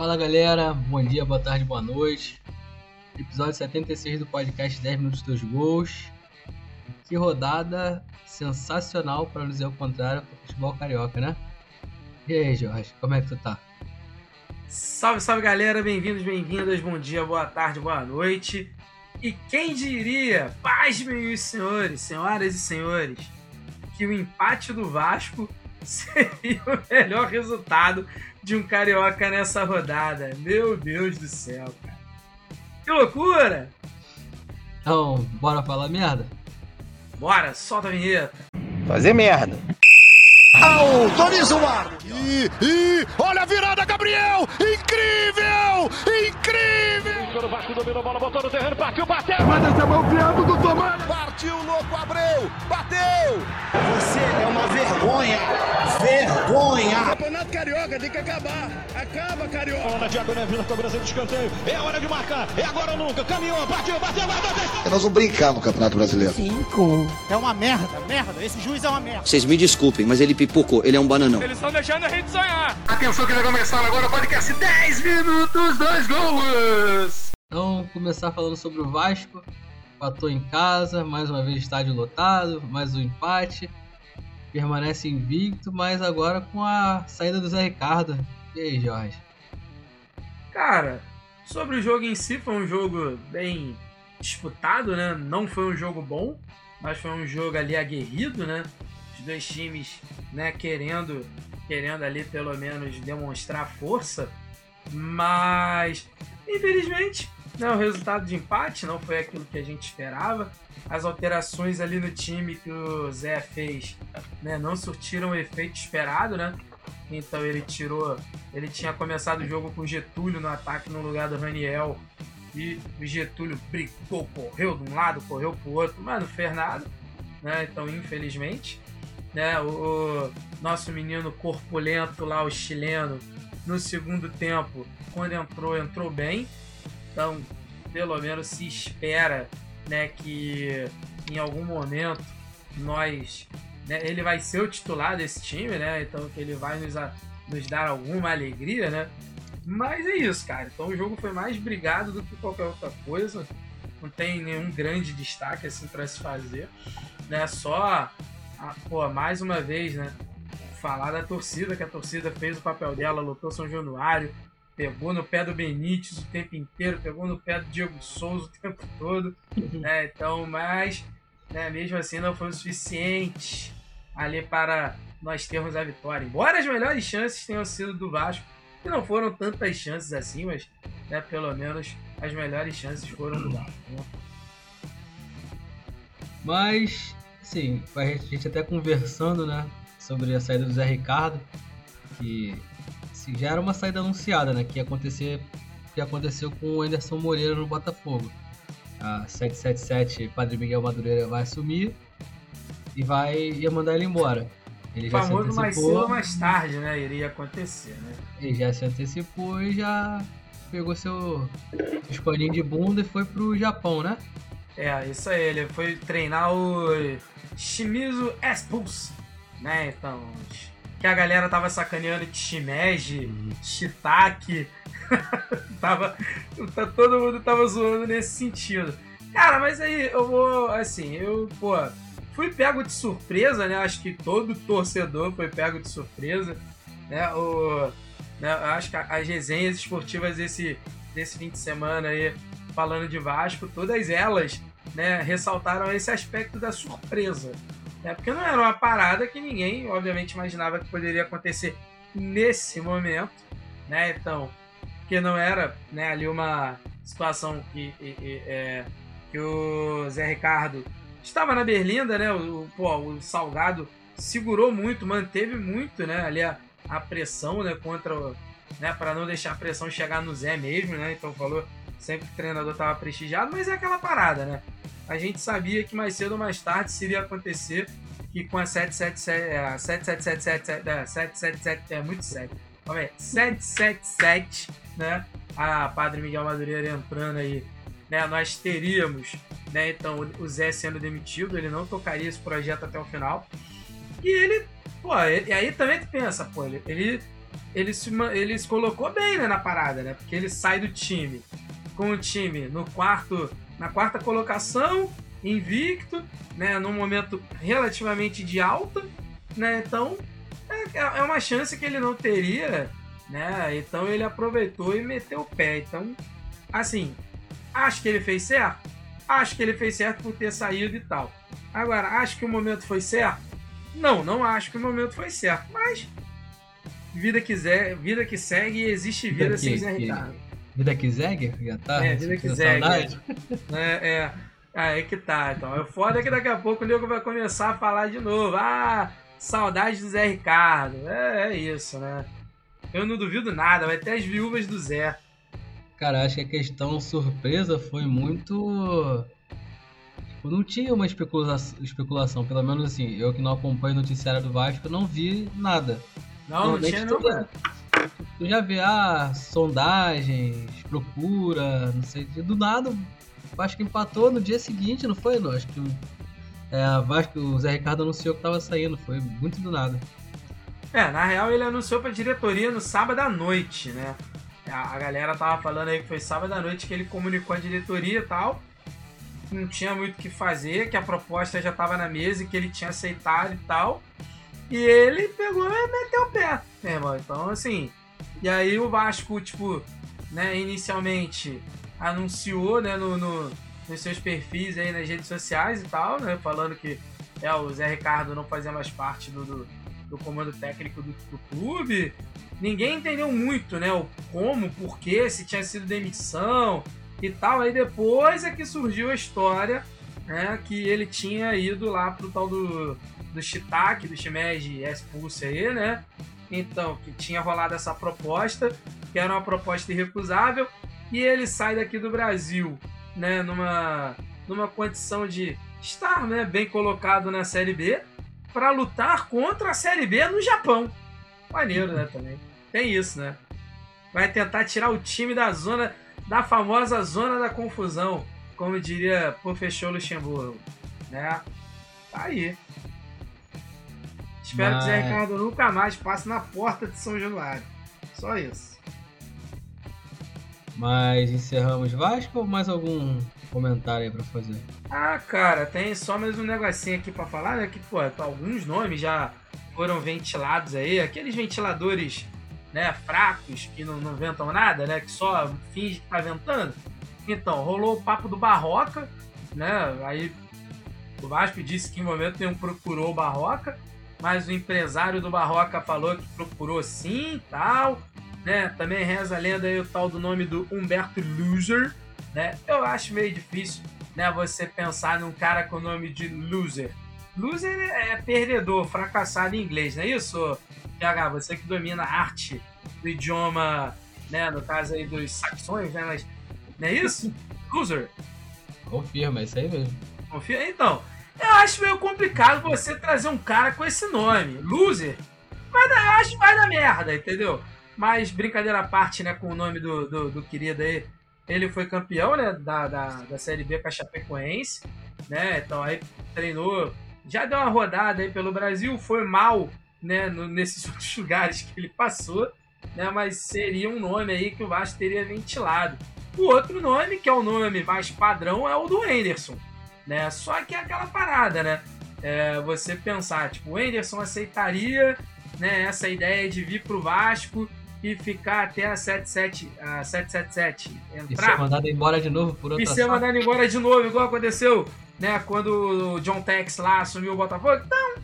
Fala galera, bom dia, boa tarde, boa noite. Episódio 76 do podcast 10 Minutos dos Gols. Que rodada sensacional, para dizer o contrário, para o futebol carioca, né? E aí, Jorge, como é que tu tá? Salve, salve galera, bem-vindos, bem-vindas, bom dia, boa tarde, boa noite. E quem diria, paz, meus senhores, senhoras e senhores, que o empate do Vasco seria o melhor resultado de um carioca nessa rodada. Meu Deus do céu, cara. Que loucura! Então, bora falar merda? Bora, solta a vinheta. Fazer merda. Autoriza o ar. E, e olha a virada, Gabriel! Incrível! Incrível! O Vasco dominou a bola, botou no terreno, partiu, bateu! Manda essa mão viado do Tomás! Partiu, louco, Abreu! Bateu! Você é uma vergonha! Vergonha! Campeonato Carioca tem que acabar! Acaba, Carioca! Na diagonal, Vila, cobrança de escanteio. É hora de marcar, é agora ou nunca. Caminhou, bateu, bateu, bateu! Nós vamos brincar no Campeonato Brasileiro. Cinco. É uma merda, merda. Esse juiz é uma merda. Vocês me desculpem, mas ele pipocou. Ele é um bananão. Eles estão deixando a gente sonhar. Atenção que vai começar agora o podcast 10 minutos, dois gols! Então, começar falando sobre o Vasco. Empatou em casa, mais uma vez estádio lotado, mais um empate. Permanece invicto, mas agora com a saída do Zé Ricardo. E aí, Jorge? Cara, sobre o jogo em si, foi um jogo bem disputado, né? Não foi um jogo bom, mas foi um jogo ali aguerrido, né? Os dois times, né, querendo, querendo ali pelo menos demonstrar força, mas infelizmente, né, o resultado de empate não foi aquilo que a gente esperava. As alterações ali no time que o Zé fez, né, não surtiram o efeito esperado, né? Então ele tirou, ele tinha começado o jogo com o Getúlio no ataque no lugar do Raniel e o Getúlio brigou, correu de um lado, correu pro outro, mas não fez nada, né? Então, infelizmente, né? O, o nosso menino corpulento lá, o chileno, no segundo tempo, quando entrou, entrou bem. Então, pelo menos se espera, né, que em algum momento nós, né, ele vai ser o titular desse time, né? Então que ele vai nos, a- nos dar alguma alegria, né? Mas é isso, cara. Então o jogo foi mais brigado do que qualquer outra coisa. Não tem nenhum grande destaque assim para se fazer, né? Só, a, pô, mais uma vez, né? Falar da torcida, que a torcida fez o papel dela, lutou São Januário, pegou no pé do Benítez o tempo inteiro, pegou no pé do Diego Souza o tempo todo, né? Então, mas, né, mesmo assim não foi o suficiente ali para nós termos a vitória. Embora as melhores chances tenham sido do Vasco, que não foram tantas chances assim, mas né, pelo menos as melhores chances foram do Vasco. né? Mas, gente, a gente até conversando, né, sobre a saída do Zé Ricardo, que assim, já era uma saída anunciada, né, que ia acontecer, que aconteceu com o Anderson Moreira no Botafogo. A 777 Padre Miguel Madureira vai assumir e vai ia mandar ele embora. Ele O já se famoso mais cedo ou mais tarde, né? Iria acontecer, né? ele já se antecipou e já pegou seu, seus paninhos de bunda e foi pro Japão, né? É, isso aí, ele foi treinar o Shimizu S-Pulse, né? Então, que a galera tava sacaneando de Shimeji, Shitake, tava, tá- todo mundo tava zoando nesse sentido. Cara, mas aí eu vou, assim, eu, pô, fui pego de surpresa, né? Acho que todo torcedor foi pego de surpresa, né? O, né? Acho que as resenhas esportivas desse, desse fim de semana aí, falando de Vasco, todas elas né, ressaltaram esse aspecto da surpresa. Né, porque não era uma parada que ninguém, obviamente, imaginava que poderia acontecer nesse momento. Né, então, porque não era né, ali uma situação que, e- e- é, que o Zé Ricardo estava na Berlinda, né? O, o- pô, o Salgado segurou muito, manteve muito né, ali a, a pressão né, contra o- né, para não deixar a pressão chegar no Zé mesmo, né? Então falou sempre que o treinador estava prestigiado, mas é aquela parada, né? A gente sabia que mais cedo ou mais tarde isso iria acontecer que com a 777, é, a 7777, é, 777 é muito sério. Calma aí, 777, né? A Padre Miguel Madureira entrando aí, né? Nós teríamos, né? Então, o Zé sendo demitido, ele não tocaria esse projeto até o final. E ele, pô, e aí também tu pensa, pô, ele, ele ele se, ele se colocou bem né, na parada, né? Porque ele sai do time com o time no quarto, na quarta colocação, invicto, né? Num momento relativamente de alta, né? Então é, é uma chance que ele não teria, né? Então ele aproveitou e meteu o pé. Então, assim, acho que ele fez certo? Acho que ele fez certo por ter saído e tal. Agora, acho que o momento foi certo? Não, não acho que o momento foi certo. Mas vida que, ze- vida que segue existe vida Vida sem Zé Ricardo. Vida que Zeg? Já tá? É, vida que Sentindo Zeg, saudade? É, é. Aí que tá, então. É foda que daqui a pouco o nego vai começar a falar de novo. Ah, saudade do Zé Ricardo. É, é isso, né? Eu não duvido nada, vai ter as viúvas do Zé. Cara, acho que a questão surpresa foi muito. Tipo, não tinha uma especula- especulação, pelo menos assim, eu que não acompanho o noticiário do Vasco, não vi nada. Não, não tinha toda- cara. Tu já vê, ah, sondagens, procura, não sei, do nada o Vasco empatou no dia seguinte, não foi? Não, acho que o- é, Vasco, o Zé Ricardo anunciou que tava saindo, foi muito do nada. É, na real ele anunciou pra diretoria no sábado à noite, né? A, a galera tava falando aí que foi sábado à noite que ele comunicou a diretoria e tal. Não tinha muito o que fazer, que a proposta já tava na mesa e que ele tinha aceitado e tal. E ele pegou e meteu o pé, meu irmão. Então, assim. E aí o Vasco, tipo, né, inicialmente anunciou, né, no, no- nos seus perfis aí nas redes sociais e tal, né? Falando que é, o Zé Ricardo não fazia mais parte do- do, do comando técnico do, do clube. Ninguém entendeu muito, né? O como, porquê, se tinha sido demissão e tal. Aí depois é que surgiu a história, né? Que ele tinha ido lá pro tal do, do Shiitake, do Shimeji expulso aí, né? Então, que tinha rolado essa proposta, que era uma proposta irrecusável, e ele sai daqui do Brasil, né? Numa, numa condição de estar né, bem colocado na Série B, para lutar contra a Série B no Japão. Maneiro, né, também. Tem isso, né? Vai tentar tirar o time da zona, da famosa zona da confusão, como diria Professor Luxemburgo, né? Tá aí. Espero que o Zé Mas- Ricardo nunca mais passe na porta de São Januário. Só isso. Mas encerramos Vasco ou mais algum comentário aí pra fazer? Ah, cara, tem só mais um negocinho aqui pra falar, né? Que, pô, alguns nomes já foram ventilados aí, aqueles ventiladores, né, fracos, que não, não ventam nada, né? Que só finge que tá ventando. Então, rolou o papo do Barroca, né? Aí o Vasco disse que em momento nenhum procurou o Barroca, mas o empresário do Barroca falou que procurou sim e tal, né? Também reza a lenda aí o tal do nome do Humberto Loser, né? Eu acho meio difícil, né, você pensar num cara com o nome de Loser. Loser é perdedor, fracassado em inglês, não é isso, PH? Você que domina a arte do idioma, né, no caso aí dos saxões, né, mas não é isso? Loser. Confirma, é isso aí mesmo. Confia? Então, eu acho meio complicado você trazer um cara com esse nome, Loser. Dar, eu acho vai dar merda, entendeu? Mas brincadeira à parte, né, com o nome do, do, do querido aí, ele foi campeão, né, da, da, da Série B com a Chapecoense, né, então aí treinou, já deu uma rodada aí pelo Brasil, foi mal, né, no- nesses outros lugares que ele passou, né, mas seria um nome aí que o Vasco teria ventilado. O outro nome, que é o nome mais padrão, é o do Anderson, né, só que é aquela parada, né, é, você pensar, tipo, o Anderson aceitaria, né, essa ideia de vir pro Vasco e ficar até a 77, a 777 E ser entrar mandado embora de novo por e outra ser SAF. mandado embora de novo, igual aconteceu, né, quando o John Tex lá assumiu o Botafogo. Então,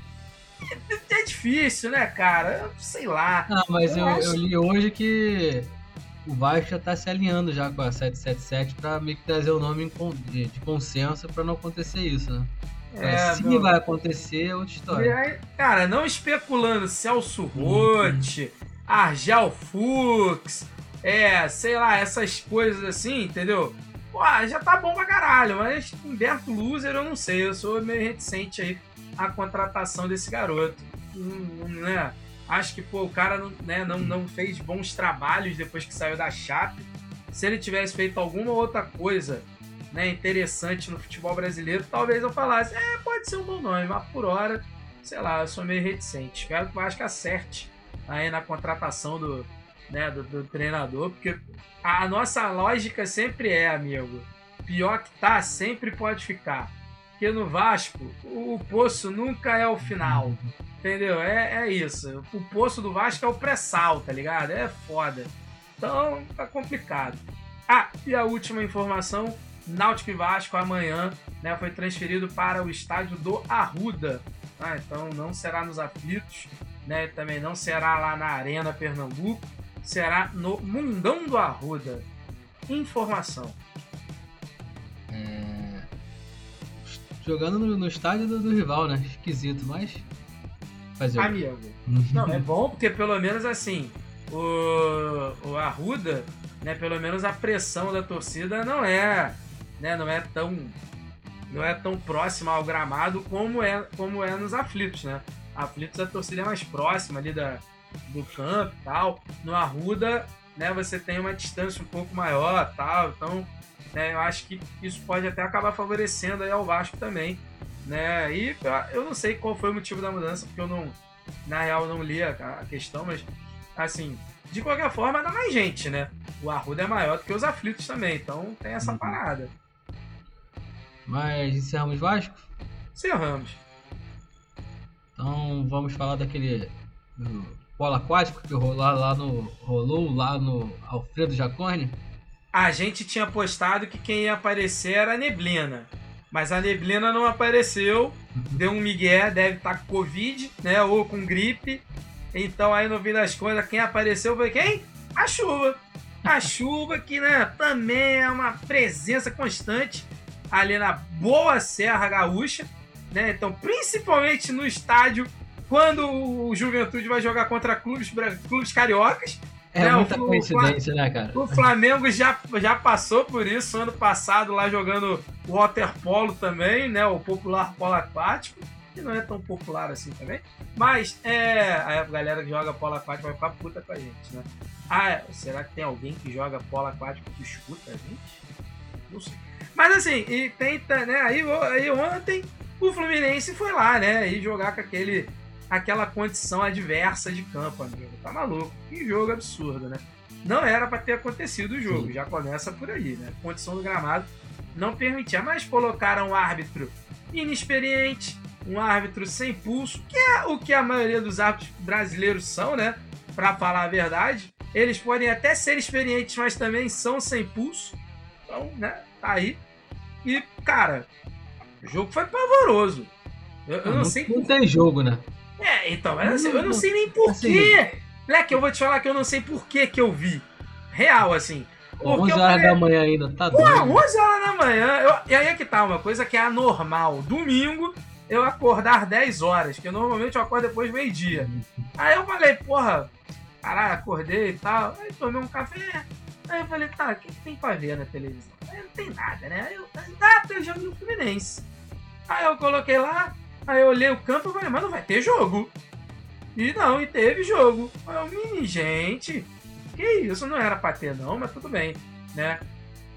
é, difícil, né, cara? Sei lá. Ah, mas Eu eu, acho- eu li hoje que o Vasco já tá se alinhando já com a 777 pra meio que trazer o nome de, de consenso pra não acontecer isso, né? Se É, meu. vai acontecer, é outra E história. aí, cara, não especulando Celso Rotti, Argel Fux, é, sei lá, essas coisas assim, entendeu? Pô, já tá bom pra caralho, mas Humberto Loser eu não sei, eu sou meio reticente aí à contratação desse garoto. Né? Acho que, pô, o cara não, né, não, não fez bons trabalhos depois que saiu da Chape. Se ele tivesse feito alguma outra coisa né, interessante no futebol brasileiro, talvez eu falasse, é, pode ser um bom nome, mas por hora, sei lá, eu sou meio reticente. Espero que o Vasco acerte aí na contratação do, né, do, do treinador, porque a nossa lógica sempre é, amigo, pior que tá, sempre pode ficar. Porque no Vasco, o poço nunca é o final. Entendeu? É, é isso. O poço do Vasco é o pré-sal, tá ligado? É foda. Então, tá complicado. Ah, e a última informação: Náutico e Vasco amanhã né, foi transferido para o estádio do Arruda. Ah, então não será nos aflitos, né? Também não será lá na Arena Pernambuco, será no Mundão do Arruda. Informação. É, Jogando no, no estádio do, do rival, né? Esquisito, mas. Fazer? Amigo. Não, é bom porque pelo menos assim, o, o Arruda, né, pelo menos a pressão da torcida não é, né, não é tão não é tão próxima ao gramado como é como é nos aflitos, né? Aflitos a torcida é mais próxima ali da, do campo e tal. No Arruda, né, você tem uma distância um pouco maior, tal. Então, né, eu acho que isso pode até acabar favorecendo aí ao Vasco também, né? E eu não sei qual foi o motivo da mudança, porque eu não na real não li a, a questão, mas assim, de qualquer forma dá mais gente, né? O Arruda é maior do que os aflitos também, então tem essa Uhum. parada. Mas encerramos Vasco? Encerramos. Então vamos falar daquele polo aquático que rolou lá no, rolou lá no Alfredo Jacone. A gente tinha postado que quem ia aparecer era a Neblina. Mas a Neblina não apareceu. Deu um migué, deve estar com Covid, né? Ou com gripe. Então aí no fim das contas, quem apareceu foi quem? A chuva. A chuva que, né, também é uma presença constante ali na boa Serra Gaúcha, né? Então, principalmente no estádio, quando o Juventude vai jogar contra clubes, clubes cariocas. É Não, muita o- coincidência, né, cara? O Flamengo já, já passou por isso ano passado lá jogando waterpolo também, né? O popular polo aquático, que não é tão popular assim também. Mas é. A galera que joga polo aquático vai ficar puta com a gente, né? Ah, será que tem alguém que joga polo aquático que escuta a gente? Não sei. Mas assim, e tenta, né? Aí, aí ontem o Fluminense foi lá, né? E jogar com aquele, aquela condição adversa de campo, amigo. Tá maluco? Que jogo absurdo, né? Não era para ter acontecido o jogo, Sim. já começa por aí, né? Condição do gramado não permitia, mas colocaram um árbitro inexperiente, um árbitro sem pulso, que é o que a maioria dos árbitros brasileiros são, né? Para falar a verdade, eles podem até ser experientes, mas também são sem pulso. Então, né? Tá aí. E, cara, o jogo foi pavoroso. Eu, eu não, sei Não tem jogo, né? É, então, mas assim, eu não sei nem por Assim, quê. Leque, eu vou te falar que eu não sei por que eu vi. Real, assim. Porque 11 eu horas falei, da manhã ainda, tá Pô, doido. 11 horas da manhã. Eu, e aí é que tá, uma coisa que é anormal. Domingo, eu acordar 10 horas, que normalmente eu acordo depois do meio-dia. Aí eu falei, porra, caralho, acordei e tal. Aí tomei um café. Aí eu falei, tá, o que, que tem pra ver na televisão? Aí não tem nada, né? Aí eu, ah, tem o jogo do Fluminense. Aí eu coloquei lá, aí eu olhei o campo e falei, mas não vai ter jogo. E não, e teve jogo. Aí eu, mini, gente, que isso, não era pra ter não, mas tudo bem, né?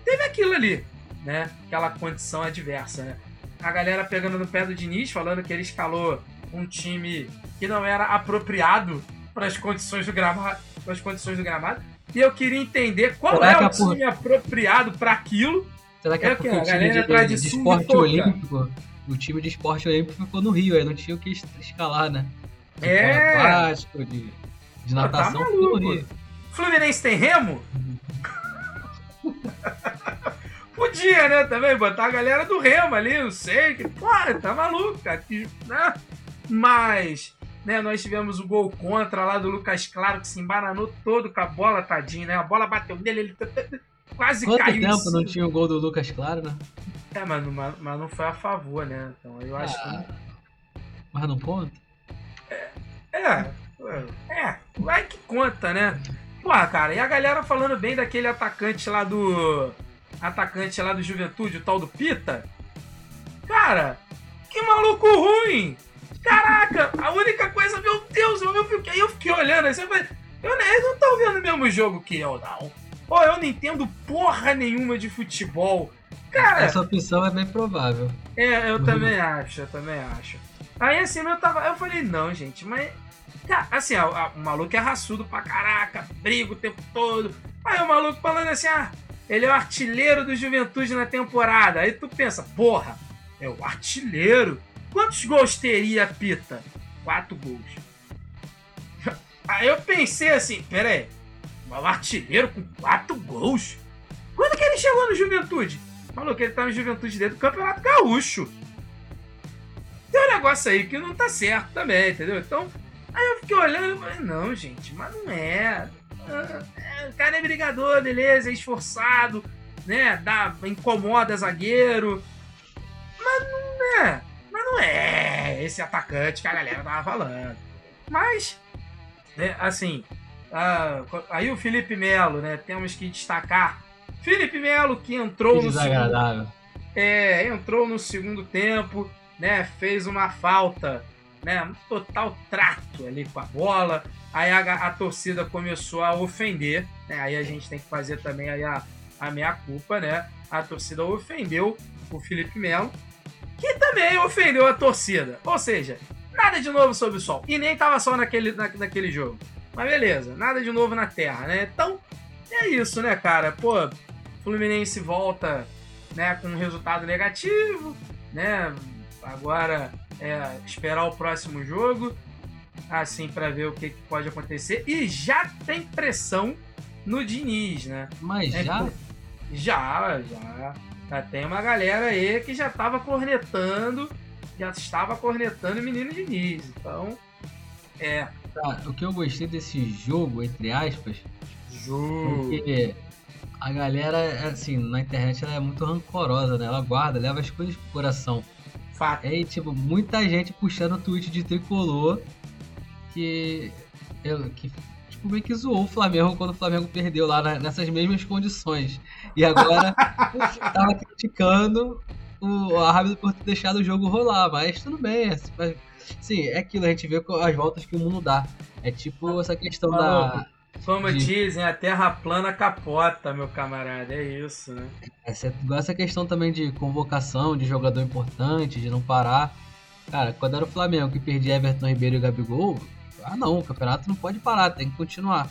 Teve aquilo ali, né? Aquela condição adversa, né? A galera pegando no pé do Diniz, falando que ele escalou um time que não era apropriado para as condições do gramado, para as condições do gramado. E eu queria entender qual Será é o time apropriado para aquilo. Será que É é porque? A galera de, atrás de de sunga e esporte olímpico, o time de esporte olímpico ficou no Rio, aí não tinha o que es- escalar, né? De É. aquático, de, de tá natação, ficou no. Rio. Fluminense tem remo? Podia, né, também, botar a galera do remo ali, não sei, que, porra, tá maluco, cara, que, né? Mas, né, nós tivemos o gol contra lá do Lucas Claro, que se embaranou todo com a bola, tadinho, né, a bola bateu nele, ele quase Quanto caiu. em tempo não tinha o gol do Lucas Claro, né? É, mas, não- mas, mas não foi a favor, né, então eu acho Ah, que... Mas não conta? É, é, vai que conta, né? Porra, cara, e a galera falando bem daquele atacante lá do. Atacante lá do Juventude, o tal do Pita. Cara, que maluco ruim! Caraca, a única coisa, meu Deus, eu, eu, fiquei, eu fiquei olhando assim, eu falei, eu, eles não estão vendo o mesmo jogo que eu, não. Pô, eu não entendo porra nenhuma de futebol. Cara, Essa opção é bem provável. é, eu também acho, eu também acho. Aí assim, eu tava. Eu falei, não, gente, mas. Cara, assim, ó, a- o maluco é raçudo pra caraca, briga o tempo todo. Aí o maluco falando assim, ah, ele é o artilheiro do Juventude na temporada. Aí tu pensa, porra, é o artilheiro? Quantos gols teria a Pita? Quatro gols. Aí eu pensei assim, pera aí, o artilheiro com quatro gols? Quando que ele chegou no Juventude? Maluco, ele tá no Juventude dentro do Campeonato Gaúcho. Tem um negócio aí que não tá certo também, entendeu? Então, aí eu fiquei olhando e falei, não, gente, mas não é. Ah, é, O cara é brigador, beleza, é esforçado, né? Dá, incomoda zagueiro. Mas não é. Mas não é esse atacante que a galera tava falando. Mas, né, assim, ah, aí o Felipe Melo, né? Temos que destacar. Felipe Melo que entrou Que no segundo é, entrou no segundo tempo, né? Fez uma falta, né? Um total trato ali com a bola. Aí a, a torcida começou a ofender, né? Aí a gente tem que fazer também aí a, a meia culpa, né? A torcida ofendeu o Felipe Melo, que também ofendeu a torcida. Ou seja, nada de novo sob o sol. E nem tava só naquele, na, naquele jogo. Mas beleza, nada de novo na terra, né? Então, é isso, né, cara? Pô, Fluminense volta né, com um resultado negativo, né? Agora é esperar o próximo jogo, assim, para ver o que, que pode acontecer. E já tem pressão no Diniz, né? Mas É, já. Já, já. Já tem uma galera aí que já tava cornetando, já estava cornetando o menino Diniz. Então, é. Tá, o que eu gostei desse jogo, entre aspas, Jogo. porque a galera, assim, na internet ela é muito rancorosa, né? Ela guarda, leva as coisas pro coração. Fato. É, e, tipo, muita gente puxando o tweet de tricolor que, que tipo, meio que zoou o Flamengo quando o Flamengo perdeu lá na- nessas mesmas condições. E agora tava criticando o Rábida por ter deixado o jogo rolar, mas tudo bem. mas, Sim, é aquilo, a gente vê as voltas que o mundo dá. É tipo essa questão da. Como de- dizem, a terra plana capota, meu camarada. É isso, né? Essa, igual essa questão também de convocação de jogador importante, de não parar. Cara, quando era o Flamengo que perdia Everton Ribeiro e Gabigol, ah não, o campeonato não pode parar, tem que continuar.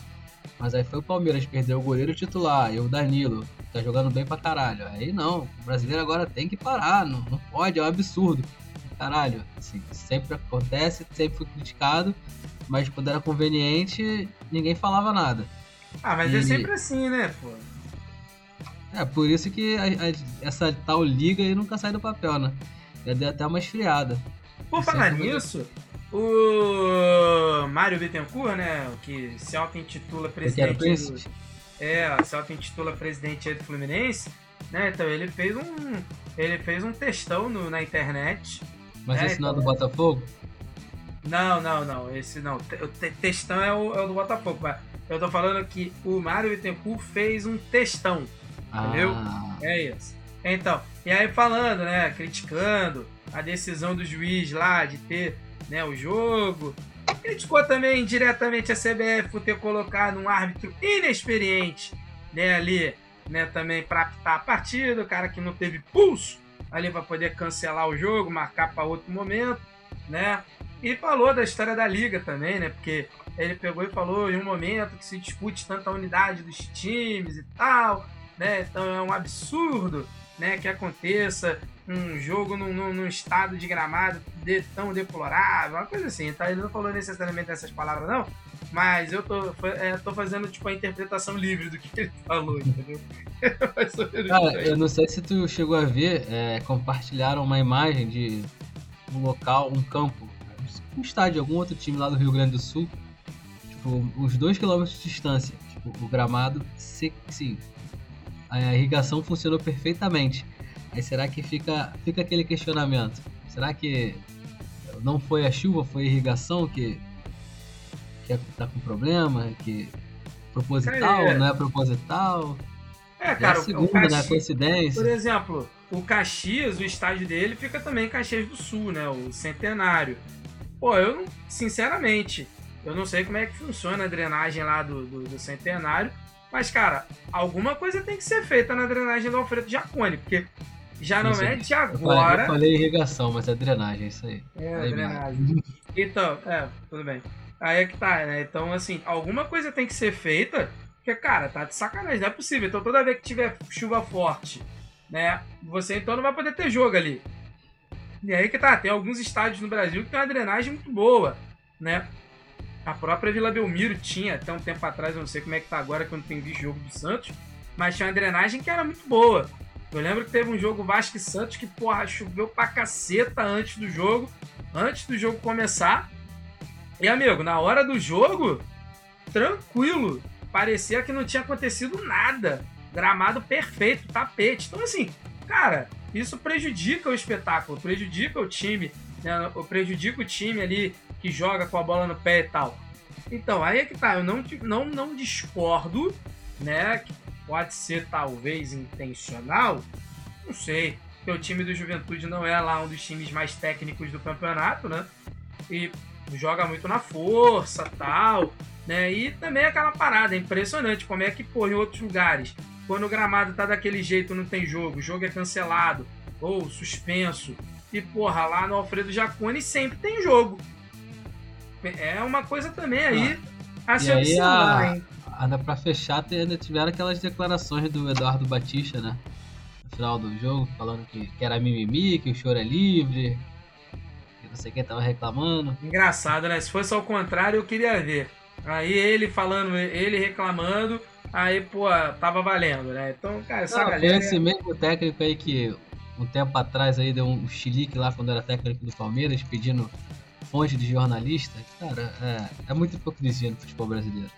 Mas aí foi o Palmeiras, perdeu o goleiro titular e o Danilo, que tá jogando bem pra caralho. Aí não, o brasileiro agora tem que parar, não, não pode, é um absurdo. Caralho, assim, sempre acontece, sempre foi criticado, mas quando era conveniente, ninguém falava nada. Ah, mas é E- sempre assim, né, pô? É, por isso que a- a- essa tal liga aí nunca sai do papel, né? Já deu até uma esfriada. Por é falar nisso, o Mário Bittencourt, né, o que se auto-intitula presidente do, é, se auto-intitula presidente aí do Fluminense, né, então ele fez um ele fez um textão no- na internet. Mas É, esse não é do então- Botafogo? Não, não, não, esse não. O te- textão é o, é o do Botafogo, mas eu tô falando que o Mário Bittencourt fez um textão. Entendeu? Ah, É isso. Então, e aí falando, né, criticando a decisão do juiz lá de ter, né, o jogo. Criticou também diretamente a CBF por ter colocado um árbitro inexperiente, né, ali, né, também para apitar a partida, o cara que não teve pulso ali para poder cancelar o jogo, marcar para outro momento, né? E falou da história da liga também, né? Porque ele pegou e falou em um momento que se discute tanta unidade dos times e tal, né? Então é um absurdo, né, que aconteça um jogo num, num- num estado de gramado de- tão deplorável, uma coisa assim. Tá? Ele não falou necessariamente essas palavras, não, mas eu tô, é, tô fazendo tipo a interpretação livre do que ele falou, entendeu? Cara, eu não sei se tu chegou a ver, é, compartilharam uma imagem de um local, um campo, um estádio de algum outro time lá do Rio Grande do Sul, tipo, uns 2 km de distância. Tipo, o gramado, sim, a irrigação funcionou perfeitamente. Aí será que fica, fica aquele questionamento? Será que não foi a chuva, foi a irrigação que, que tá com problema? Que proposital, é- não é proposital? É, É cara, a o- o segunda, né? Caxias- Coincidência. Por exemplo, o Caxias, o estádio dele fica também em Caxias do Sul, né? O Centenário. Pô, eu não, sinceramente, eu não sei como é que funciona a drenagem lá do, do, do Centenário, mas, cara, alguma coisa tem que ser feita na drenagem do Alfredo Jacone, porque já não Isso é aí. de Eu falei, agora. eu falei irrigação, mas é drenagem, isso aí. É, Falei drenagem. Então, é, tudo bem. Aí é que tá, né? Então, assim, alguma coisa tem que ser feita, porque, cara, tá de sacanagem, não é possível. Então, toda vez que tiver chuva forte, né, você então não vai poder ter jogo ali. E aí que tá, tem alguns estádios no Brasil que tem uma drenagem muito boa, né? A própria Vila Belmiro tinha, até um tempo atrás, eu não sei como é que tá agora, quando tem visto jogo do Santos, mas tinha uma drenagem que era muito boa. Eu lembro que teve um jogo Vasco e Santos que, porra, choveu pra caceta antes do jogo, antes do jogo começar. E, amigo, na hora do jogo, tranquilo, parecia que não tinha acontecido nada. Gramado perfeito, tapete. Então, assim, cara, isso prejudica o espetáculo, prejudica o time, né? prejudica o time ali que joga com a bola no pé e tal. Então, aí é que tá, eu não, não, não discordo, né? Que pode ser talvez intencional, não sei. Porque o time do Juventude não é lá um dos times mais técnicos do campeonato, né? E joga muito na força tal, né? E também aquela parada, é impressionante como é que, pô, em outros lugares, quando o gramado tá daquele jeito, não tem jogo, o jogo é cancelado ou suspenso. E, porra, lá no Alfredo Jacone sempre tem jogo. É uma coisa também aí Ah, a se observar, hein? ainda pra fechar, ainda tiveram aquelas declarações do Eduardo Batista, né? No final do jogo, falando que, que era mimimi, que o choro é livre, que não sei quem tava reclamando. Engraçado, né? Se fosse ao contrário, eu queria ver. Aí ele falando, ele reclamando, aí, pô, tava valendo, né? Então, cara, essa Não, galera. esse mesmo técnico aí que um tempo atrás aí deu um chilique lá quando era técnico do Palmeiras, pedindo fonte de jornalista. Cara, é, é muita hipocrisia no futebol brasileiro.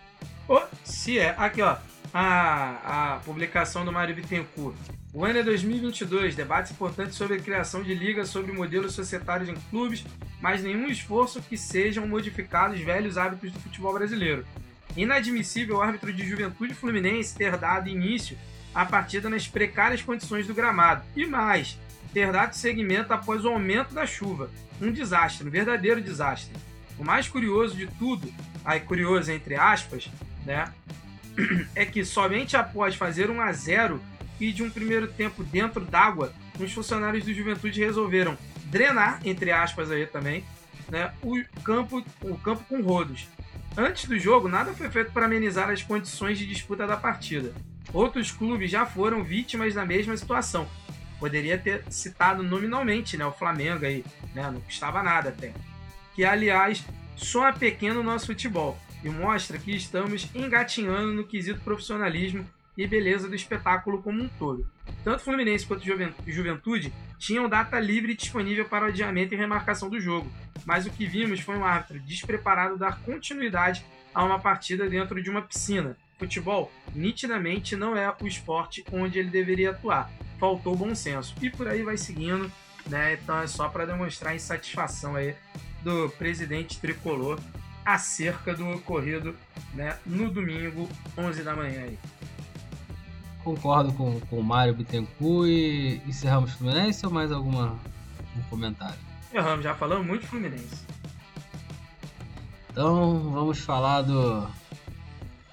Pô, se é. Aqui, ó. A, a publicação do Mário Bittencourt. O ano é 2022. Debates importantes sobre a criação de ligas sobre modelos societários em clubes, mas nenhum esforço que sejam modificados velhos hábitos do futebol brasileiro. Inadmissível o árbitro de Juventude Fluminense ter dado início à partida nas precárias condições do gramado. E mais, ter dado seguimento após o aumento da chuva. Um desastre, um verdadeiro desastre. O mais curioso de tudo, aí curioso entre aspas, né, é que somente após fazer 1 a 0 e de um primeiro tempo dentro d'água, os funcionários do Juventude resolveram drenar, entre aspas aí também, né, o campo, o campo com rodos. Antes do jogo, nada foi feito para amenizar as condições de disputa da partida. Outros clubes já foram vítimas da mesma situação. Poderia ter citado nominalmente né, o Flamengo aí, né, não custava nada até. Que, aliás, só é pequeno o nosso futebol e mostra que estamos engatinhando no quesito profissionalismo e beleza do espetáculo como um todo. Tanto Fluminense quanto Juven- Juventude tinham data livre disponível para o adiamento e remarcação do jogo, mas o que vimos foi um árbitro despreparado dar continuidade a uma partida dentro de uma piscina. Futebol, nitidamente, não é o esporte onde ele deveria atuar. Faltou bom senso. E por aí vai seguindo, né? Então é só para demonstrar a insatisfação aí do presidente tricolor acerca do ocorrido né, no domingo, 11 da manhã aí. Concordo com, com o Mário Bittencourt e encerramos Fluminense ou mais alguma um comentário? Erramos, já falamos muito Fluminense. Então vamos falar do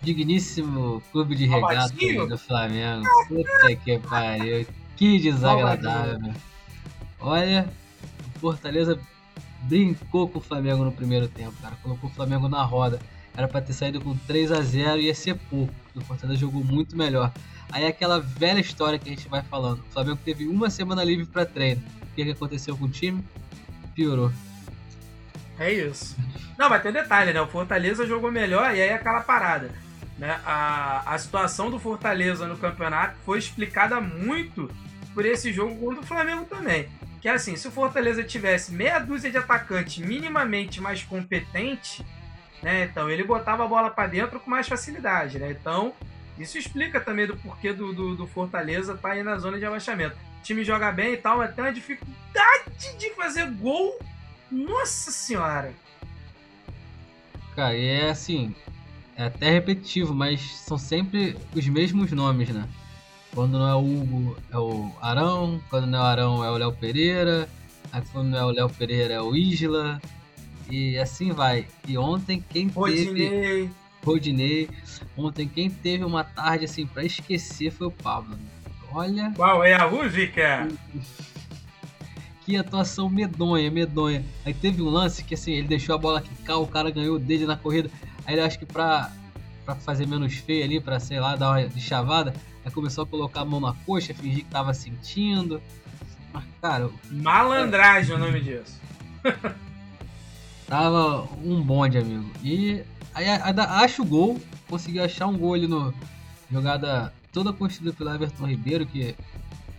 digníssimo clube de regata Robertinho? do Flamengo. Puta que pariu. Que desagradável. Olha, o Fortaleza brincou com o Flamengo no primeiro tempo, cara. Colocou o Flamengo na roda. Era pra ter saído com 3 a 0 e ia ser pouco. O Fortaleza jogou muito melhor. Aí é aquela velha história que a gente vai falando. O Flamengo teve uma semana livre pra treino. O que, que aconteceu com o time? Piorou. É isso. Não, mas tem um detalhe, né? O Fortaleza jogou melhor e aí é aquela parada. Né? A, a situação do Fortaleza no campeonato foi explicada muito por esse jogo contra o Flamengo também. Que é assim, se o Fortaleza tivesse meia dúzia de atacantes minimamente mais competente, né? Então ele botava a bola para dentro com mais facilidade, né? Então isso explica também do porquê do, do, do Fortaleza estar aí na zona de abaixamento. O time joga bem e tal, mas tem uma dificuldade de fazer gol. Nossa senhora! Cara, e é assim, é até repetitivo, mas são sempre os mesmos nomes, né? Quando não é o Hugo, é o Arão, quando não é o Arão, é o Léo Pereira, aí quando não é o Léo Pereira, é o Isla, e assim vai. E ontem quem teve. Rodinei. Ontem quem teve uma tarde assim pra esquecer foi o Pablo. Olha Qual é a música? Que atuação medonha, medonha. Aí teve um lance que assim, ele deixou a bola quicar, o cara ganhou dele na corrida. Aí ele acho que pra, pra fazer menos feio ali, pra sei lá, dar uma de chavada, aí começou a colocar a mão na coxa, fingir que tava sentindo. Mas, cara, Malandragem é o nome disso. Tava um bonde, amigo. E aí acha o gol, conseguiu achar um gol ali no jogada toda construída pelo Everton Ribeiro, que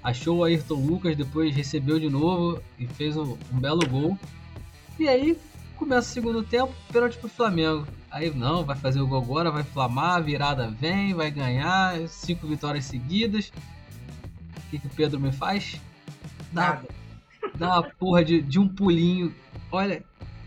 achou o Ayrton Lucas, depois recebeu de novo e fez um, um belo gol. E aí começa o segundo tempo, pênalti pro Flamengo. Aí não, vai fazer o gol agora, vai flamar, a virada vem, vai ganhar, cinco vitórias seguidas. O que, que o Pedro me faz? Dá Nada. dá uma porra de, de um pulinho. Olha,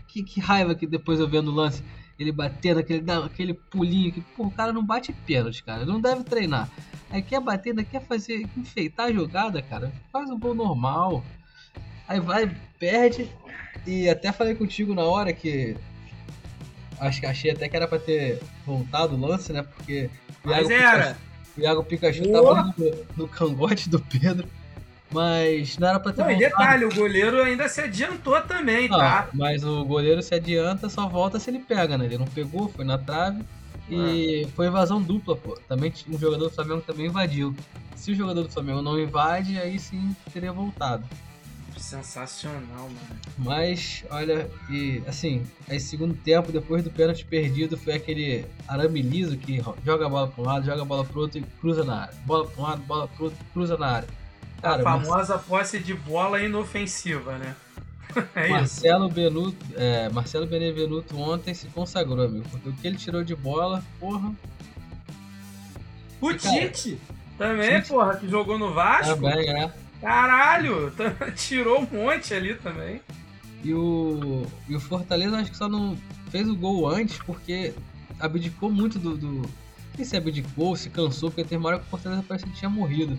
que, que raiva que depois eu vendo o lance. Ele batendo, aquele, aquele pulinho que, pô, o cara não bate pênalti, cara. Ele não deve treinar. Aí quer bater, ainda quer fazer, enfeitar a jogada, cara. Faz um gol normal. Aí vai, perde. E até falei contigo na hora que. Acho que achei até que era pra ter voltado o lance, né? Porque. o Mas Iago era. Pikachu- O Iago Pikachu Boa. tava no, no cangote do Pedro. Mas não era pra ter Não, e detalhe, o goleiro ainda se adiantou também, Não, tá? mas o goleiro se adianta, só volta se ele pega, né? Ele não pegou, foi na trave e foi invasão dupla, pô. Também um jogador do Flamengo também invadiu. Se o jogador do Flamengo não invade, aí sim teria voltado. Sensacional, mano. Mas, olha, e assim, aí segundo tempo, depois do pênalti perdido, foi aquele arame liso que joga a bola pra um lado, joga a bola pro outro e cruza na área. Bola pra um lado, bola pro outro, cruza na área. A Mar- famosa posse de bola inofensiva, né? é. Marcelo Benuto, é, Marcelo Benevenuto ontem se consagrou, amigo. Porque o que ele tirou de bola, porra, O Cara, Tite também, Tite- porra, que jogou no Vasco. também, é. Caralho, tirou um monte ali também. E o, e o Fortaleza acho que só não fez o gol antes porque abdicou muito do. do não sei se abdicou, se cansou, porque tem uma hora que o Fortaleza parece que tinha morrido.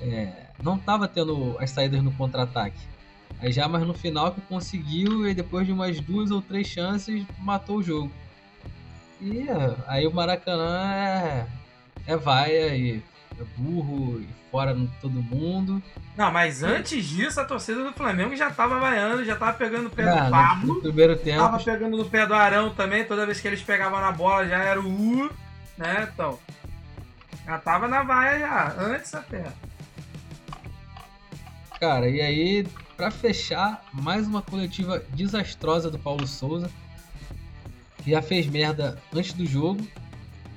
É, não tava tendo as saídas no contra-ataque. Aí já mas no final que conseguiu e depois de umas duas ou três chances matou o jogo. E é, aí o Maracanã é, é vaia e é burro e fora todo mundo. Não, mas antes disso, a torcida do Flamengo já tava vaiando, já tava pegando o pé Ah, do Pablo. no primeiro tempo. Tava pegando no pé do Arão também, toda vez que eles pegavam na bola já era o U, né? Então. Já tava na vaia já, antes até. Cara, e aí, pra fechar, mais uma coletiva desastrosa do Paulo Souza, que já fez merda antes do jogo,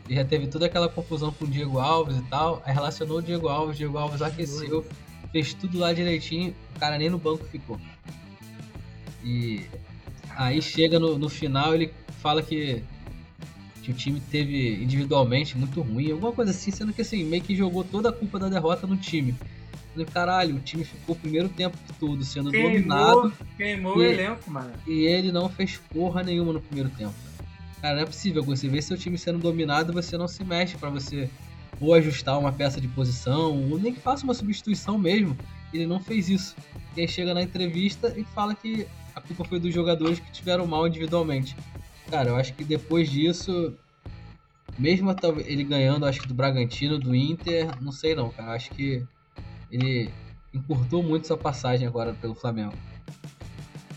e já teve toda aquela confusão com o Diego Alves e tal, aí relacionou o Diego Alves, o Diego Alves aqueceu, fez tudo lá direitinho, o cara nem no banco ficou. E aí chega no, no final, ele fala que, que o time teve individualmente muito ruim, alguma coisa assim, sendo que assim, meio que jogou toda a culpa da derrota no time. Falei, caralho, o time ficou o primeiro tempo todo sendo dominado Queimou, queimou o E- elenco, mano. e ele não fez porra nenhuma no primeiro tempo. Cara, não é possível. Você vê seu time sendo dominado, você não se mexe pra você ou ajustar uma peça de posição, ou nem que faça uma substituição mesmo. Ele não fez isso. E aí chega na entrevista e fala que a culpa foi dos jogadores que tiveram mal individualmente. Cara, eu acho que depois disso, mesmo ele ganhando, acho que do Bragantino, do Inter, não sei não, cara. Acho que ele encurtou muito sua passagem agora pelo Flamengo.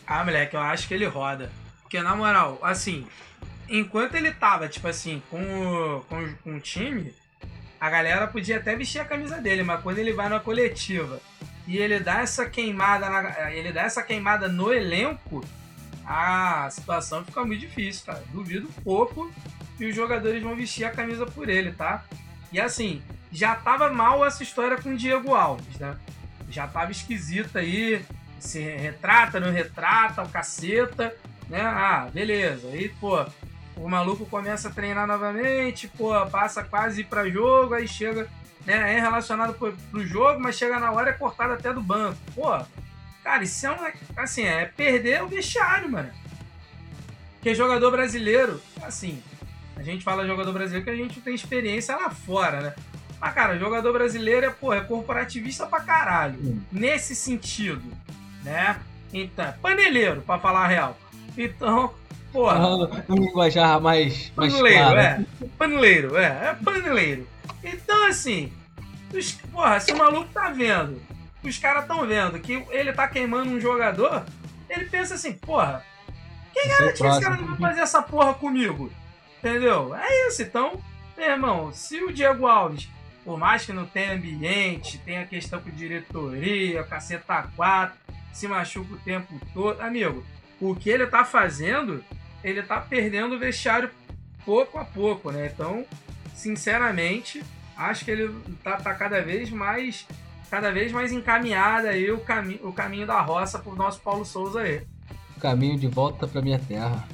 Ah, moleque, eu acho que ele roda. Porque, na moral, assim, enquanto ele tava, tipo assim, com o, com, com o time, a galera podia até vestir a camisa dele, mas quando ele vai na coletiva e ele dá essa queimada, na- ele dá essa queimada no elenco, a situação fica muito difícil, cara. Duvido pouco que os jogadores vão vestir a camisa por ele, tá? E assim, já tava mal essa história com o Diego Alves, né? Já tava esquisita aí, se retrata, não retrata, o caceta, né? Ah, beleza. Aí, pô, o maluco começa a treinar novamente, pô, passa quase pra jogo, aí chega, né? É relacionado pro, pro jogo, mas chega na hora é cortado até do banco. Pô, cara, isso é um. Assim, é perder o vestiário, mano. Porque jogador brasileiro, assim, a gente fala jogador brasileiro que a gente não tem experiência lá fora, né? Mas, cara, jogador brasileiro é, pô, é corporativista pra caralho. Hum. Nesse sentido, né? Então, é paneleiro, pra falar a real. Então, porra. Falando um linguajar mais, mais Paneleiro, claro. é. Paneleiro, é. É paneleiro. Então, assim, os- porra, se o maluco tá vendo os caras estão vendo que ele tá queimando um jogador, ele pensa assim, porra, quem é que esse cara não vai fazer essa porra comigo? Entendeu? É isso, então, meu irmão, se o Diego Alves, por mais que não tenha ambiente, tenha questão com diretoria, caceta 4, se machuca o tempo todo, amigo, o que ele tá fazendo, ele tá perdendo o vestiário pouco a pouco, né? Então, sinceramente, acho que ele tá, tá cada vez mais cada vez mais encaminhado aí o, cami o caminho da roça pro nosso Paulo Souza aí. Caminho de volta pra minha terra.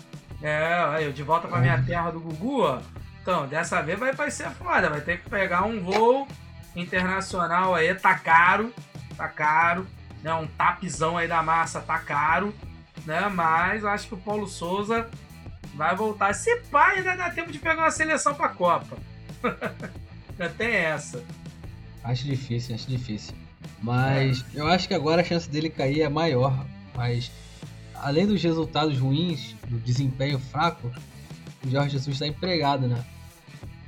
É, aí, de volta pra minha terra do Gugu, ó. Então, dessa vez vai, vai ser foda, vai ter que pegar um voo internacional aí, tá caro, tá caro, né? Um tapizão aí da massa tá caro, né? Mas acho que o Paulo Souza vai voltar. Se pá, ainda dá tempo de pegar uma seleção pra Copa. Ainda tem essa. Acho difícil, acho difícil. Mas eu acho que agora a chance dele cair é maior. Mas além dos resultados ruins, do desempenho fraco, o Jorge Jesus está empregado, né?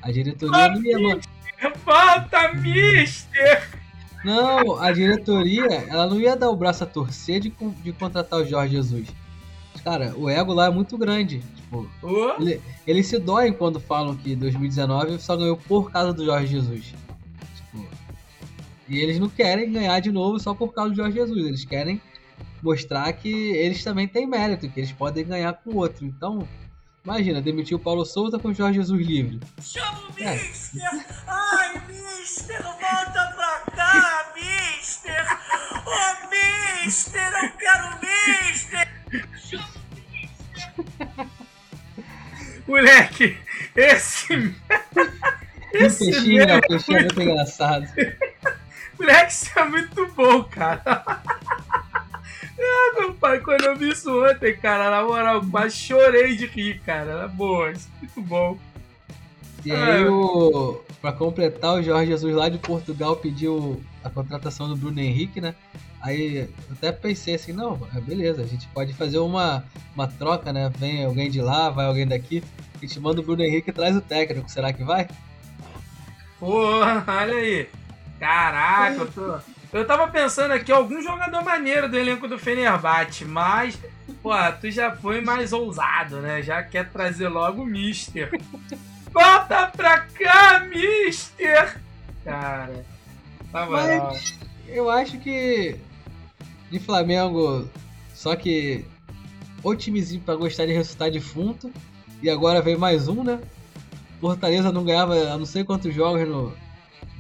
A diretoria não ia, man- Volta, mister! Não, a diretoria, ela não ia dar o braço a torcer de, de contratar o Jorge Jesus. Cara, o ego lá é muito grande. Tipo, ele- eles se doem quando falam que 2019 só ganhou por causa do Jorge Jesus. Tipo, e eles não querem ganhar de novo só por causa do Jorge Jesus. Eles querem mostrar que eles também têm mérito, que eles podem ganhar com o outro. Então, imagina, demitir o Paulo Souza com o Jorge Jesus livre. Chama o É. Mister! Ai, Mister, volta pra cá, Mister! Ô, Mister, eu quero Mister! moleque, esse. O esse peixinho, né? O peixinho é muito engraçado. Moleque, isso é muito bom, cara. Ah, meu pai, quando eu vi isso ontem, cara, na moral, quase chorei de rir, cara. Era boa, isso é muito bom. E aí, o, pra completar, o Jorge Jesus lá de Portugal pediu a contratação do Bruno Henrique, né? Aí eu até pensei assim, não, é beleza, a gente pode fazer uma, uma troca, né? Vem alguém de lá, vai alguém daqui, a gente manda o Bruno Henrique e traz o técnico, será que vai? Porra, olha aí. Caraca, eu tô. Eu tava pensando aqui, algum jogador maneiro do elenco do Fenerbahçe, mas, pô, tu já foi mais ousado, né? Já quer trazer logo o Mister. Volta pra cá, Mister! Cara, tá moral. Eu acho que de Flamengo, só que o timezinho pra gostar de ressuscitar defunto, e agora veio mais um, né? Fortaleza não ganhava a não sei quantos jogos no.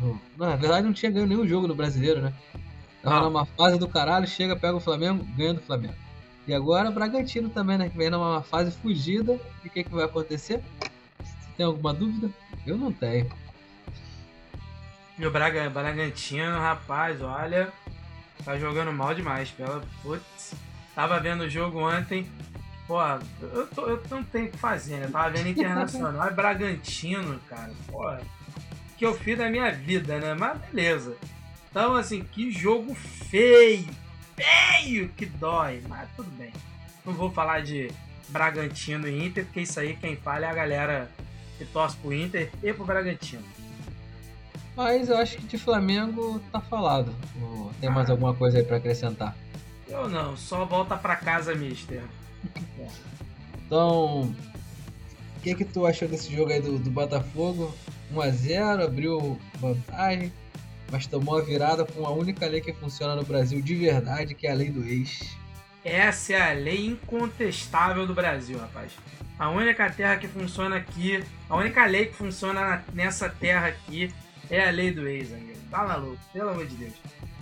Não, na verdade não tinha ganho nenhum jogo no brasileiro, né? Tava Não. numa fase do caralho, chega, pega o Flamengo, ganha do Flamengo. E agora Bragantino também, né? Que vem numa fase fugida. E o que, que vai acontecer? Você tem alguma dúvida? Eu não tenho. E o Braga, Bragantino, rapaz, olha, tá jogando mal demais. Pela, putz, tava vendo o jogo ontem. Pô, eu, tô- eu não tenho o que fazer, né? Tava vendo Internacional e Bragantino, cara. Pô, que eu fiz da minha vida, né? Mas beleza. Então, assim, que jogo feio. Feio que dói. Mas tudo bem. Não vou falar de Bragantino e Inter, porque isso aí quem fala é a galera que torce pro Inter e pro Bragantino. Mas eu acho que de Flamengo tá falado. Tem mais alguma coisa aí pra acrescentar? Eu não, só volta pra casa, mister. Então, o que que tu achou desse jogo aí do, do Botafogo? 1x0, abriu vantagem, mas tomou a virada com a única lei que funciona no Brasil de verdade, que é a lei do ex. Essa é a lei incontestável do Brasil, rapaz. A única terra que funciona aqui, a única lei que funciona na- nessa terra aqui é a lei do ex, amigo. Tá maluco, pelo amor de Deus.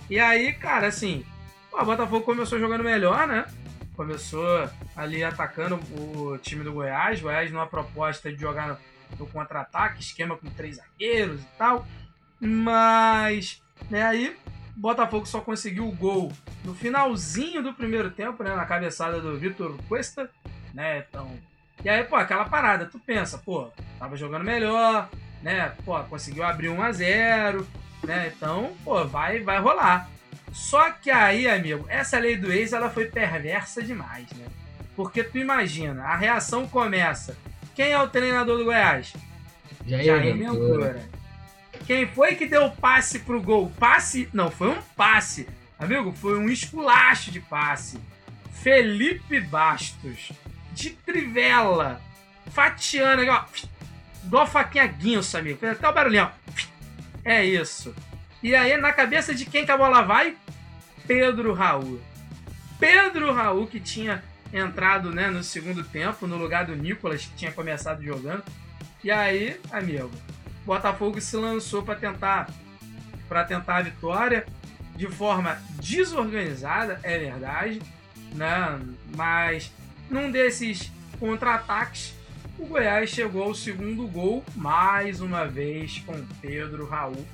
E aí, cara, assim, o Botafogo começou jogando melhor, né? Começou ali atacando o time do Goiás. Goiás numa proposta de jogar no, contra-ataque, esquema com três zagueiros e tal. Mas, né, aí Botafogo só conseguiu o gol no finalzinho do primeiro tempo, né, na cabeçada do Vitor Cuesta, né, então... E aí, pô, aquela parada, tu pensa, pô, tava jogando melhor, né, pô, conseguiu abrir 1 a 0 né, então, pô, vai, vai rolar. Só que aí, amigo, essa lei do ex, ela foi perversa demais, né, porque tu imagina, a reação começa, quem é o treinador do Goiás? Jair Jair Ventura. Ventura. Quem foi que deu o passe pro gol? Passe? Não, foi um passe Amigo, foi um esculacho de passe. Felipe Bastos, de trivela, fatiando aqui, ó. Igual a faquinha guinso, amigo. Fez até o barulhinho, ó. É isso. E aí, na cabeça de quem que a bola vai? Pedro Raul. Pedro Raul, que tinha entrado né, no segundo tempo, no lugar do Nicolas, que tinha começado jogando. E aí, amigo, Botafogo se lançou para tentar para tentar a vitória de forma desorganizada, é verdade, né? Mas num desses contra-ataques, o Goiás chegou ao segundo gol mais uma vez com Pedro Raul,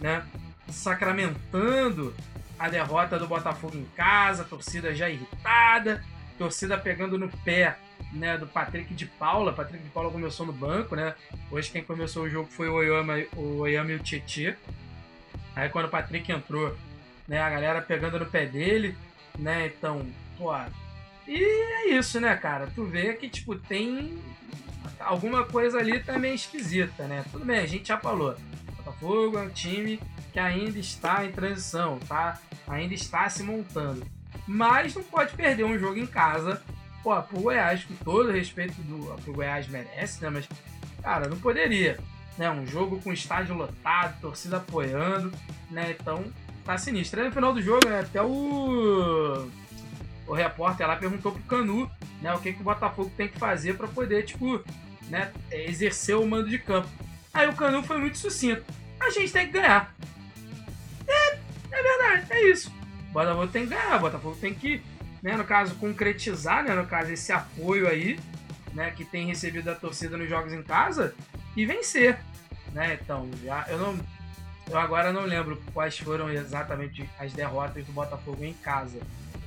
né? Sacramentando a derrota do Botafogo em casa, torcida já irritada, torcida pegando no pé né, do Patrick de Paula. Patrick de Paula começou no banco, né? Hoje quem começou o jogo foi o Oyama, o Oyama e o Tietê. Aí quando o Patrick entrou, né, a galera pegando no pé dele, né? Então, pô. E é isso, né, cara? Tu vê que, tipo, tem alguma coisa ali também esquisita, né? Tudo bem, a gente já falou. Botafogo é um time que ainda está em transição, tá? Ainda está se montando. Mas não pode perder um jogo em casa, pô, pro Goiás, com todo respeito do que o Goiás merece, né? Mas, cara, não poderia. Né? Um jogo com estádio lotado, torcida apoiando, né? Então, tá sinistro. Aí no final do jogo, né, até o o repórter lá perguntou pro Canu, né, o que, que o Botafogo tem que fazer para poder, tipo, né, exercer o mando de campo. Aí o Canu foi muito sucinto. A gente tem que ganhar. É, verdade, é isso. O Botafogo tem que ganhar, o Botafogo tem que, né, no caso, concretizar, né, no caso, esse apoio aí, né, que tem recebido da torcida nos jogos em casa e vencer, né? Então, já eu não eu agora não lembro quais foram exatamente as derrotas do Botafogo em casa,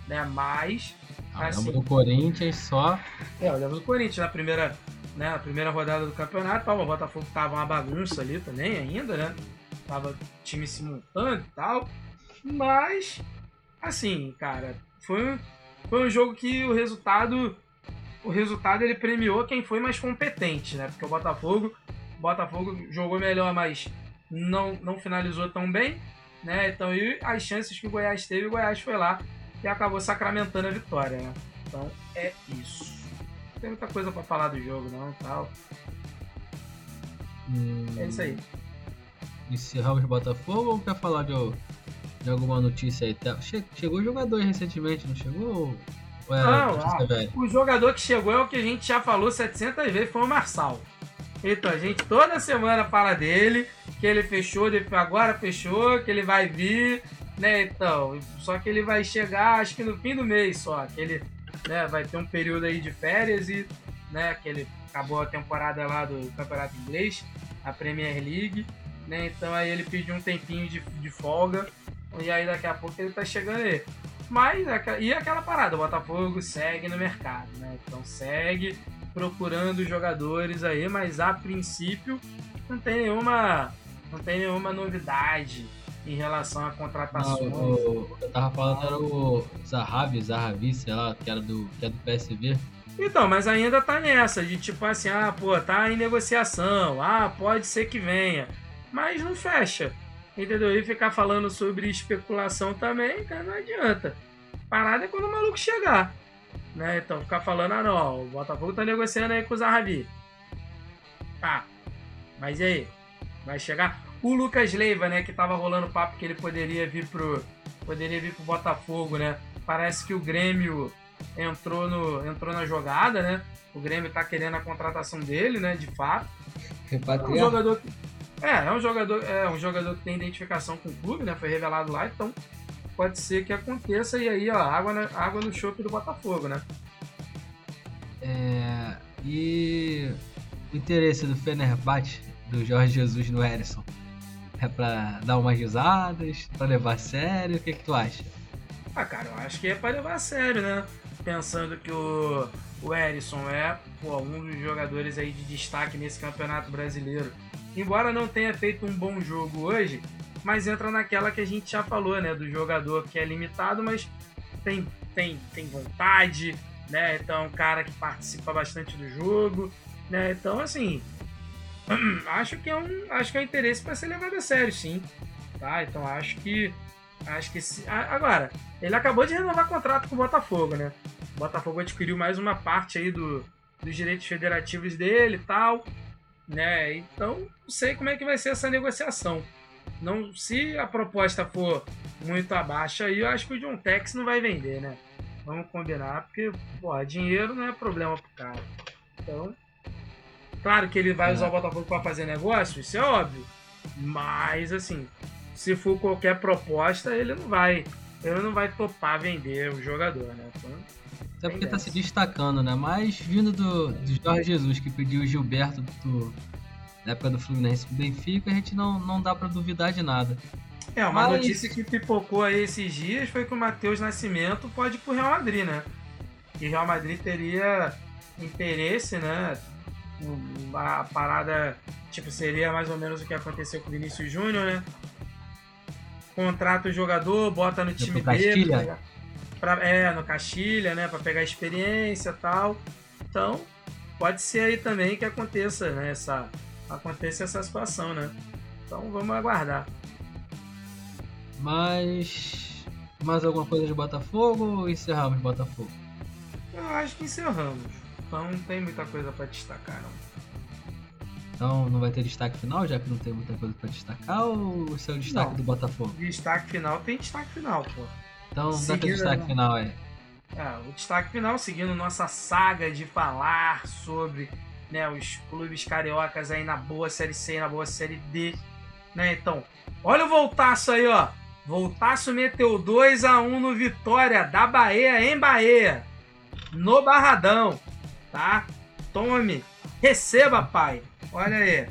né? Mas Ah, assim, lembro do Corinthians só. é, eu lembro do Corinthians na primeira, né, na primeira rodada do campeonato, o Botafogo tava uma bagunça ali também ainda, né? Tava o time se montando e tal. Mas assim, cara, foi, um- foi um jogo que o resultado o resultado ele premiou quem foi mais competente, né? Porque o Botafogo, o Botafogo jogou melhor, mas não não finalizou tão bem, né? Então, e as chances que o Goiás teve, o Goiás foi lá e acabou sacramentando a vitória, né? Então, é isso. Não tem muita coisa pra falar do jogo, não, tal. Hum, É isso aí. Encerramos Botafogo ou quer falar de, de alguma notícia aí? Che- Chegou jogador recentemente, não chegou? Ou é Não? O jogador que chegou é o que a gente já falou 700 vezes, foi o Marçal. Então, a gente toda semana fala dele, que ele fechou, agora fechou, que ele vai vir, né? Então, só que ele vai chegar, acho que no fim do mês só, que ele né, vai ter um período aí de férias e, né, que ele acabou a temporada lá do Campeonato Inglês, a Premier League, né? Então aí ele pediu um tempinho de, de folga, e aí daqui a pouco ele tá chegando aí. Mas, aca- e aquela parada, o Botafogo segue no mercado, né? Então segue procurando jogadores aí, mas a princípio não tem nenhuma, não tem nenhuma novidade em relação a Não, contratações. o, o que eu tava falando era o Zahavi, Zahavi, sei lá, que era do, que é do PSV. Então, mas ainda tá nessa, de tipo assim, ah, pô, tá em negociação, ah, pode ser que venha, mas não fecha, entendeu? E ficar falando sobre especulação também, cara, não adianta. Parada é quando o maluco chegar, né? Então, ficar falando, ah, não, o Botafogo tá negociando aí com o Zahavi. Tá, mas e aí? Vai chegar? O Lucas Leiva, né, que tava rolando papo que ele poderia vir pro, poderia vir pro Botafogo, né? Parece que o Grêmio entrou, no, entrou na jogada, né? O Grêmio tá querendo a contratação dele, né? De fato. É um jogador que, é, é um jogador, é um jogador que tem identificação com o clube, né? Foi revelado lá, então pode ser que aconteça e aí, ó, água, na, água no chope do Botafogo, né? É, e o interesse do Fenerbahçe, do Jorge Jesus no Erisson, é pra dar umas risadas, pra levar a sério? O que, que tu acha? Ah, cara, eu acho que é pra levar a sério, né? Pensando que o, o Erisson é pô, um dos jogadores aí de destaque nesse campeonato brasileiro. Embora não tenha feito um bom jogo hoje, mas entra naquela que a gente já falou, né? Do jogador que é limitado, mas tem, tem, tem vontade, né? Então é um cara que participa bastante do jogo, né? Então, assim, acho que é um, acho que é um interesse para ser levado a sério, sim. Tá? Então acho que Acho que se... agora, ele acabou de renovar contrato com o Botafogo, né? O Botafogo adquiriu mais uma parte aí do, dos direitos federativos dele e tal, né? Então, não sei como é que vai ser essa negociação. Não, se a proposta for muito abaixo aí, eu acho que o John Tex não vai vender, né? Vamos combinar, porque, porra, dinheiro não é problema pro cara. Então, claro que ele vai É. usar o Botafogo para fazer negócio, isso é óbvio. Mas, assim, se for qualquer proposta, ele não vai. Ele não vai topar vender o jogador, né? Então, Até porque tá se destacando, né? Mas vindo do, do Jorge Jesus, que pediu o Gilberto do, na época do Fluminense pro Benfica, a gente não, não dá pra duvidar de nada. É, uma Mas- notícia que pipocou aí esses dias foi que o Matheus Nascimento pode ir pro Real Madrid, né? Que o Real Madrid teria interesse, né? A parada, tipo, seria mais ou menos o que aconteceu com o Vinícius Júnior, né? Contrata o jogador, bota no time dele. Castilha? Pra é, no Castilha, né? Pra pegar experiência e tal. Então, pode ser aí também que aconteça, né? Essa, aconteça essa situação, né? Então, vamos aguardar. Mas. Mais alguma coisa de Botafogo ou encerramos Botafogo? Eu acho que encerramos. Então não tem muita coisa pra destacar, não. Então não vai ter destaque final, já que não tem muita coisa pra destacar, ou é o destaque Não. do Botafogo? Destaque final tem destaque final, pô. Então dá destaque final aí. É, o destaque final, seguindo nossa saga de falar sobre né, os clubes cariocas aí na boa Série C e na boa Série D. Né? Então, olha o Voltaço aí, ó. Voltaço meteu 2 a 1 no Vitória da Bahia em Bahia. No Barradão, tá? Tome, receba, pai. Olha aí.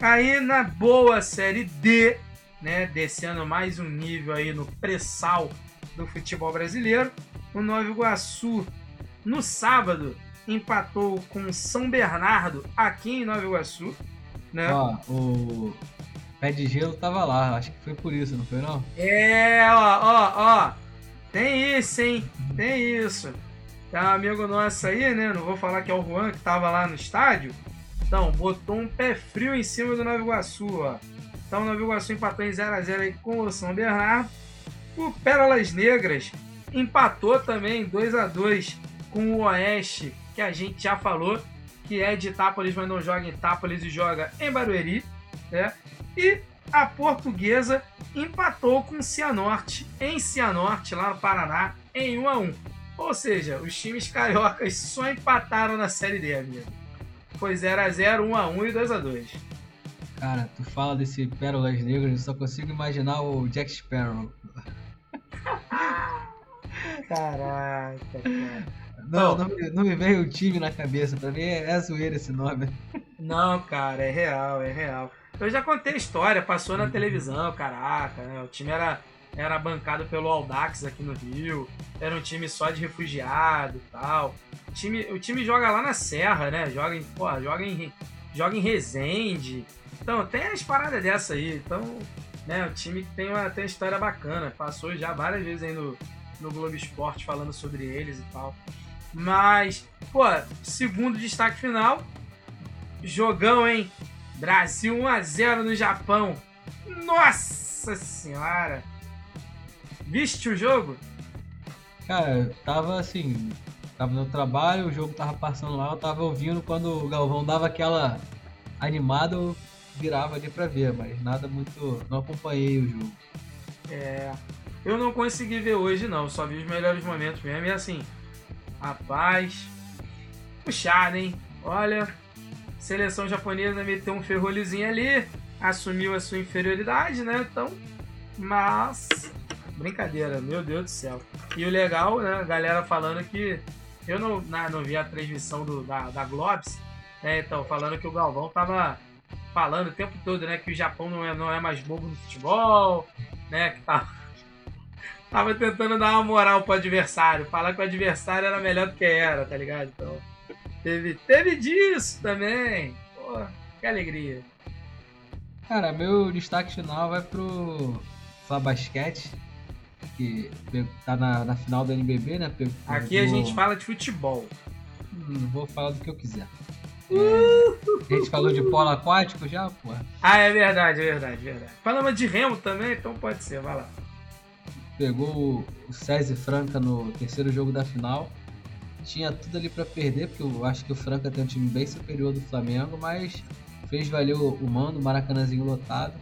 Aí na boa Série D, né, descendo mais um nível aí no pré-sal do futebol brasileiro, o Nova Iguaçu no sábado empatou com São Bernardo aqui em Nova Iguaçu, né? Ó, o pé de gelo tava lá, acho que foi por isso, não foi não? É, ó, ó, ó. Tem isso, hein? Tem isso. Tem um amigo nosso aí, né? Não vou falar que é o Juan que tava lá no estádio. Então, botou um pé frio em cima do Nova Iguaçu, ó. Então, o Nova Iguaçu empatou em 0x0 aí com o São Bernardo. O Pérolas Negras empatou também 2 a 2 com o Oeste, que a gente já falou, que é de Itápolis, mas não joga em Itápolis e joga em Barueri, né? E a Portuguesa empatou com o Cianorte, em Cianorte, lá no Paraná, em 1 a 1 Ou seja, os times cariocas só empataram na Série D, amigo. Foi 0x0, 1x1 e 2x2. Cara, tu fala desse Pérolas Negras, eu só consigo imaginar o Jack Sparrow. Caraca, cara. Não, Não. não, me- veio o time na cabeça, pra mim é, é zoeira esse nome. Não, cara, é real, é real. Eu já contei a história, passou na televisão, caraca, né? O time era, era bancado pelo Aldax aqui no Rio, era um time só de refugiado e tal. O time, o time joga lá na Serra, né? Joga em, porra, joga em, joga em Resende. Então, tem as paradas dessa aí. Então, né, o time tem uma, tem uma história bacana. Passou já várias vezes aí no, no Globo Esporte falando sobre eles e tal. Mas, pô, segundo destaque final, jogão, hein? Brasil 1x0 no Japão. Nossa senhora! Viste o jogo? Cara, eu tava assim, tava no trabalho, o jogo tava passando lá, eu tava ouvindo quando o Galvão dava aquela animada, eu virava ali pra ver, mas nada muito. Não acompanhei o jogo. É. Eu não consegui ver hoje, não. Só vi os melhores momentos mesmo. E assim, rapaz. Puxado, hein? Olha, seleção japonesa meteu um ferrolhozinho ali, assumiu a sua inferioridade, né? Então, mas. Brincadeira, meu Deus do céu. E o legal, né? A galera falando que. Eu não, na- não vi a transmissão do, da, da Globes, né? Então, falando que o Galvão tava falando o tempo todo, né? Que o Japão não é, não é mais bobo no futebol, né? Que tava, tava tentando dar uma moral pro adversário, falar que o adversário era melhor do que era, tá ligado? Então, teve, teve disso também. Pô, que alegria. Cara, meu destaque final vai pro Fla Basquete, que tá na, na final do NBB, né? Pe- Aqui a pegou- gente fala de futebol. Hum, vou falar do que eu quiser. É, a gente falou de polo aquático já, porra. Ah, é verdade, é verdade, é verdade. Falamos de remo também, então pode ser, vai lá. Pegou o- César Franca no terceiro jogo da final. Tinha tudo ali pra perder, porque eu acho que o Franca tem um time bem superior do Flamengo, mas fez valer o o mando, o Maracanãzinho lotado.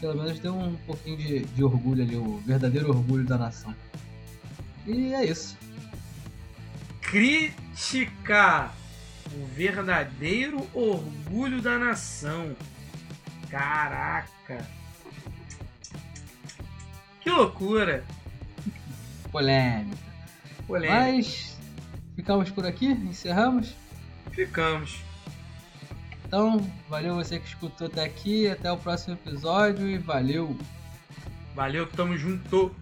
Pelo menos deu um pouquinho de, de orgulho ali, o verdadeiro orgulho da nação. E é isso. Criticar o verdadeiro orgulho da nação. Caraca. Que loucura. Polêmica. Polêmica. Mas ficamos por aqui, encerramos. Ficamos. Então, valeu você que escutou até aqui, até o próximo episódio e valeu! Valeu, tamo junto.